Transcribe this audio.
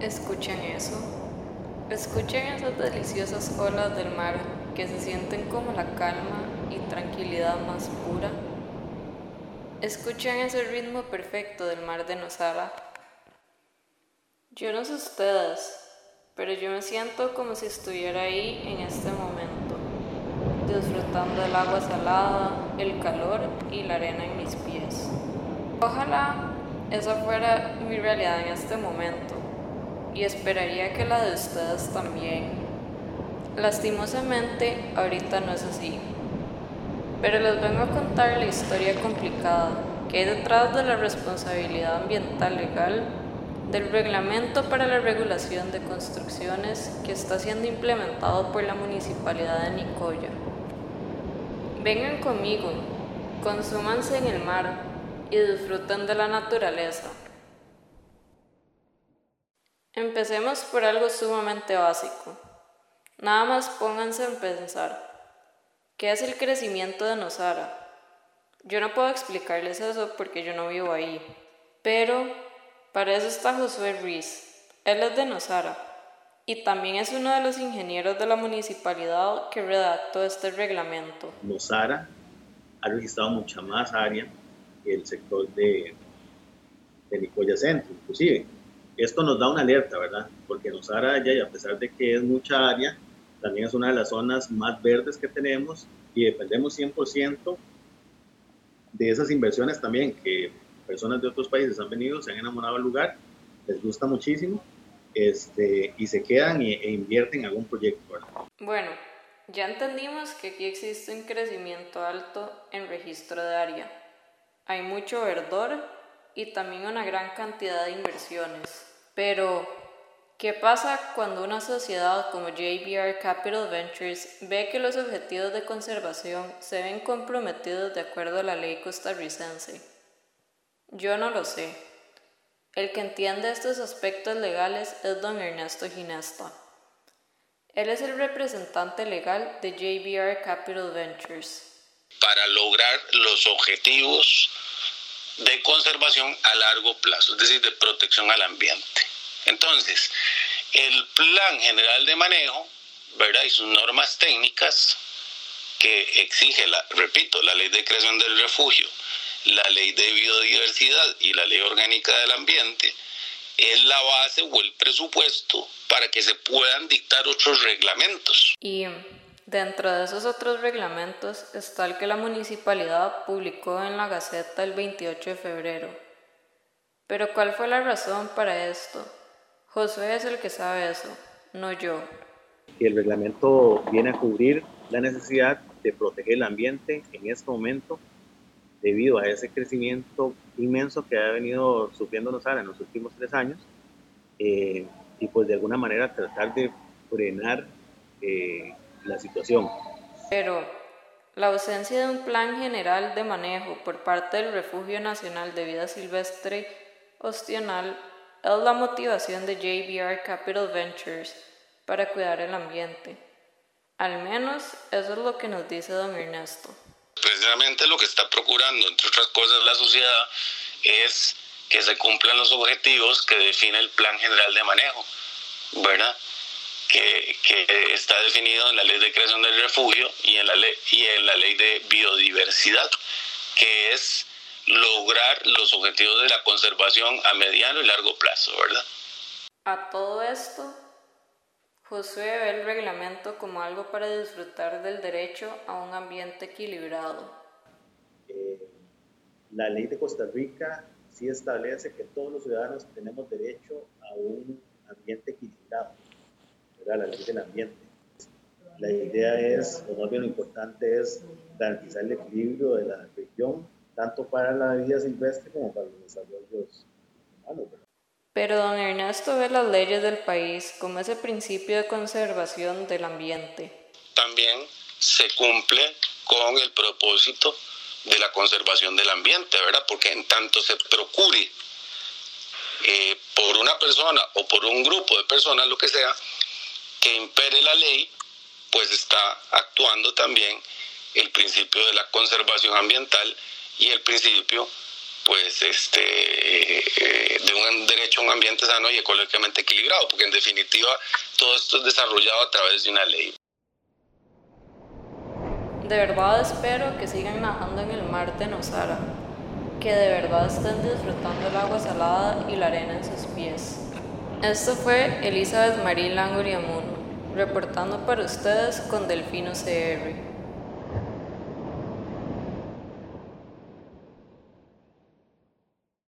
Escuchen eso. Escuchen esas deliciosas olas del mar que se sienten como la calma y tranquilidad más pura. Escuchen ese ritmo perfecto del mar de Nosara. Yo no sé ustedes, pero yo me siento como si estuviera ahí en este momento, disfrutando del agua salada, el calor y la arena en mis pies. Ojalá esa fuera mi realidad en este momento y esperaría que la de ustedes también. Lastimosamente, ahorita no es así. Pero les vengo a contar la historia complicada que hay detrás de la responsabilidad ambiental legal del reglamento para la regulación de construcciones que está siendo implementado por la Municipalidad de Nicoya. Vengan conmigo, consúmanse en el mar y disfruten de la naturaleza. Empecemos por algo sumamente básico. Nada más pónganse en pensar. ¿Qué es el crecimiento de Nosara? Yo no puedo explicarles eso porque yo no vivo ahí, pero para eso está Josué Ruiz. Él es de Nosara y también es uno de los ingenieros de la municipalidad que redactó este reglamento. Nosara ha registrado mucha más área que el sector de, de Nicoya Centro, inclusive. Esto nos da una alerta, ¿verdad? Porque Nosara ya, y a pesar de que es mucha área, también es una de las zonas más verdes que tenemos y dependemos 100% de esas inversiones también que personas de otros países han venido, se han enamorado del lugar, les gusta muchísimo este, y se quedan e, invierten en algún proyecto. Bueno, ya entendimos que aquí existe un crecimiento alto en registro de área. Hay mucho verdor y también una gran cantidad de inversiones. Pero, ¿qué pasa cuando una sociedad como JBR Capital Ventures ve que los objetivos de conservación se ven comprometidos de acuerdo a la ley costarricense? Yo no lo sé. El que entiende estos aspectos legales es don Ernesto Ginesta. Él es el representante legal de JBR Capital Ventures. Para lograr los objetivos de conservación a largo plazo, es decir, de protección al ambiente. Entonces, el Plan General de Manejo, ¿verdad? Y sus normas técnicas que exige, la, repito, la Ley de Creación del Refugio la ley de biodiversidad y la ley orgánica del ambiente es la base o el presupuesto para que se puedan dictar otros reglamentos. Y dentro de esos otros reglamentos está el que la municipalidad publicó en la Gaceta el 28 de febrero. Pero ¿cuál fue la razón para esto? Josué es el que sabe eso, no yo. El reglamento viene a cubrir la necesidad de proteger el ambiente en este momento debido a ese crecimiento inmenso que ha venido sufriendo Nosara en los últimos tres años eh, y pues de alguna manera tratar de frenar eh, la situación. Pero la ausencia de un plan general de manejo por parte del Refugio Nacional de Vida Silvestre Ostional es la motivación de JBR Capital Ventures para cuidar el ambiente. Al menos eso es lo que nos dice don Ernesto precisamente lo que está procurando, entre otras cosas, la sociedad es que se cumplan los objetivos que define el Plan General de Manejo, ¿verdad? Que, que, está definido en la Ley de Creación del Refugio y en, la ley, y en la Ley de Biodiversidad, que es lograr los objetivos de la conservación a mediano y largo plazo, ¿verdad? A todo esto, Josué ve el reglamento como algo para disfrutar del derecho a un ambiente equilibrado. Eh, la ley de Costa Rica sí establece que todos los ciudadanos tenemos derecho a un ambiente equilibrado, ¿verdad? la ley del ambiente. La idea es, lo más bien lo importante es garantizar el equilibrio de la región, tanto para la vida silvestre como para los desarrollos humanos. Pero don Ernesto ve las leyes del país como ese principio de conservación del ambiente. También se cumple con el propósito de la conservación del ambiente, ¿verdad? Porque en tanto se procure eh, por una persona o por un grupo de personas, lo que sea, que impere la ley, pues está actuando también el principio de la conservación ambiental y el principio pues este eh, de un derecho a un ambiente sano y ecológicamente equilibrado, porque en definitiva todo esto es desarrollado a través de una ley. De verdad espero que sigan nadando en el mar de Nosara, que de verdad estén disfrutando el agua salada y la arena en sus pies. Esto fue Elizabeth Marie Languriamuno, reportando para ustedes con Delfino CR.